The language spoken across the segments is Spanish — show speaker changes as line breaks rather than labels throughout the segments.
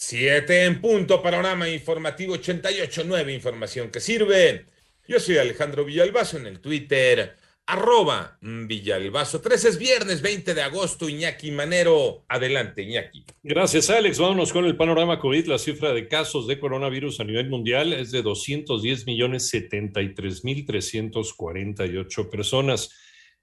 Siete en punto. Panorama informativo 88.9. Información que sirve. Yo soy Alejandro Villalbazo en el Twitter. Arroba Villalbazo. 13 es viernes 20 de agosto. Iñaki Manero. Adelante, Iñaki.
Gracias, Alex. Vámonos con el panorama COVID. La cifra de casos de coronavirus a nivel mundial es de 210 millones 73 mil 348 personas.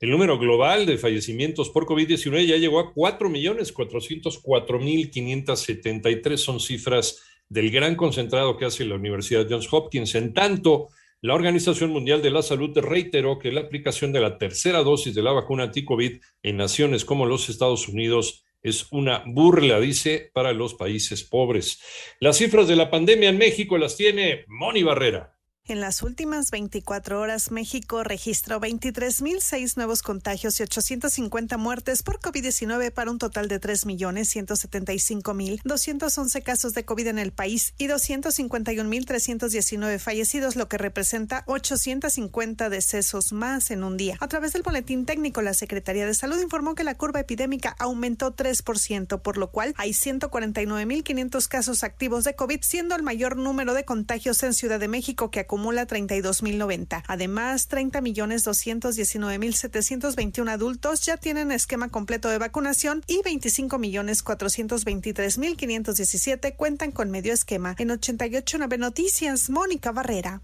El número global de fallecimientos por COVID-19 ya llegó a 4 millones 404 mil 573. Son cifras del gran concentrado que hace la Universidad Johns Hopkins. En tanto, la Organización Mundial de la Salud reiteró que la aplicación de la tercera dosis de la vacuna anti-COVID en naciones como los Estados Unidos es una burla, dice, para los países pobres. Las cifras de la pandemia en México las tiene Moni Barrera.
En las últimas 24 horas, México registró 23.006 nuevos contagios y 850 muertes por COVID-19 para un total de 3.175.211 casos de COVID en el país y 251.319 fallecidos, lo que representa 850 decesos más en un día. A través del boletín técnico, la Secretaría de Salud informó que la curva epidémica aumentó 3%, por lo cual hay 149.500 casos activos de COVID, siendo el mayor número de contagios en Ciudad de México que acumula 32.090. Además, 30.219.721 adultos ya tienen esquema completo de vacunación y 25.423.517 cuentan con medio esquema. En 88.9 Noticias, Mónica Barrera.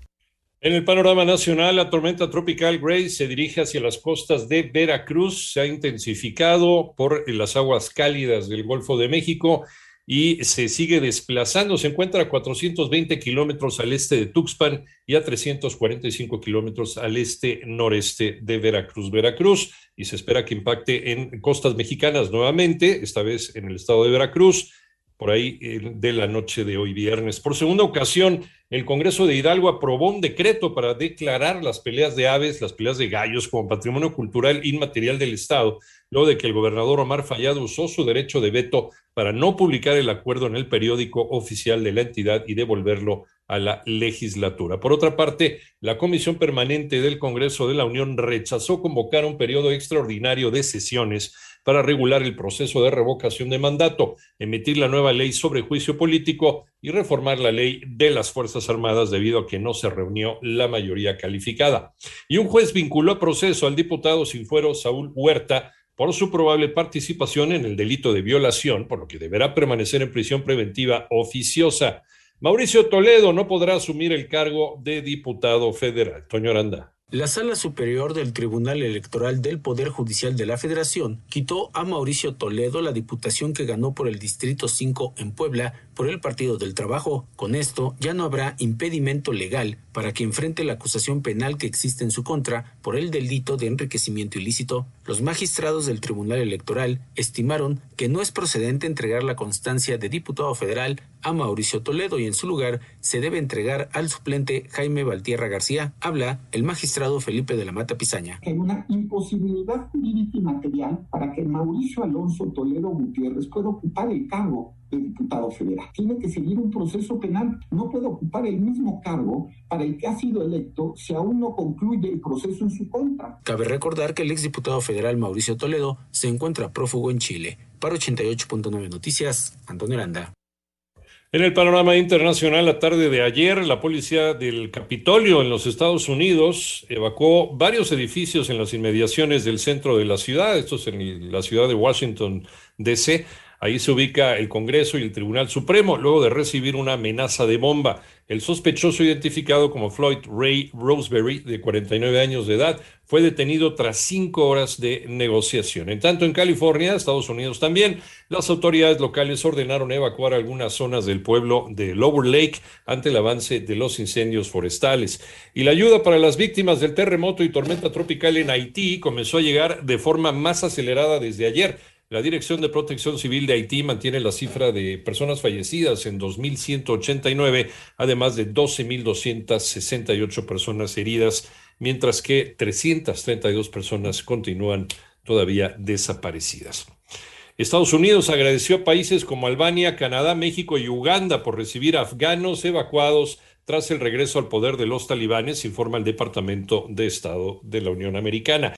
En el panorama nacional, la tormenta tropical Grace se dirige hacia las costas de Veracruz. Se ha intensificado por las aguas cálidas del Golfo de México y se sigue desplazando. Se encuentra a 420 kilómetros al este de Tuxpan y a 345 kilómetros al este noreste de Veracruz, Veracruz, y se espera que impacte en costas mexicanas nuevamente, esta vez en el estado de Veracruz, por ahí de la noche de hoy viernes. Por segunda ocasión, el Congreso de Hidalgo aprobó un decreto para declarar las peleas de aves, las peleas de gallos como patrimonio cultural inmaterial del Estado, luego de que el gobernador Omar Fallado usó su derecho de veto para no publicar el acuerdo en el periódico oficial de la entidad y devolverlo a la legislatura. Por otra parte, la Comisión Permanente del Congreso de la Unión rechazó convocar un periodo extraordinario de sesiones para regular el proceso de revocación de mandato, emitir la nueva ley sobre juicio político y reformar la ley de las Fuerzas Armadas debido a que no se reunió la mayoría calificada. Y un juez vinculó a proceso al diputado sin fuero Saúl Huerta por su probable participación en el delito de violación, por lo que deberá permanecer en prisión preventiva oficiosa. Mauricio Toledo no podrá asumir el cargo de diputado federal. Toño Aranda.
La Sala Superior del Tribunal Electoral del Poder Judicial de la Federación quitó a Mauricio Toledo la diputación que ganó por el Distrito 5 en Puebla por el Partido del Trabajo. Con esto ya no habrá impedimento legal para que enfrente la acusación penal que existe en su contra por el delito de enriquecimiento ilícito. Los magistrados del Tribunal Electoral estimaron que no es procedente entregar la constancia de diputado federal a Mauricio Toledo y en su lugar se debe entregar al suplente Jaime Valtierra García. Habla el magistrado Felipe de la Mata Pizaña.
Hay una imposibilidad jurídica y material para que Mauricio Alonso Toledo Gutiérrez pueda ocupar el cargo de diputado federal. Tiene que seguir un proceso penal. No puede ocupar el mismo cargo para el que ha sido electo si aún no concluye el proceso en su contra.
Cabe recordar que el exdiputado federal Mauricio Toledo se encuentra prófugo en Chile. Para 88.9 Noticias, Antonio Aranda.
En el panorama internacional, la tarde de ayer, la policía del Capitolio en los Estados Unidos evacuó varios edificios en las inmediaciones del centro de la ciudad, esto es en la ciudad de Washington, D.C., Ahí se ubica el Congreso y el Tribunal Supremo, luego de recibir una amenaza de bomba. El sospechoso identificado como Floyd Ray Roseberry, de 49 años de edad, fue detenido tras cinco horas de negociación. En tanto, en California, Estados Unidos también, las autoridades locales ordenaron evacuar algunas zonas del pueblo de Lower Lake ante el avance de los incendios forestales. Y la ayuda para las víctimas del terremoto y tormenta tropical en Haití comenzó a llegar de forma más acelerada desde ayer La Dirección de Protección Civil de Haití mantiene la cifra de personas fallecidas en 2.189, además de 12.268 personas heridas, mientras que 332 personas continúan todavía desaparecidas. Estados Unidos agradeció a países como Albania, Canadá, México y Uganda por recibir afganos evacuados tras el regreso al poder de los talibanes, informa el Departamento de Estado de la Unión Americana.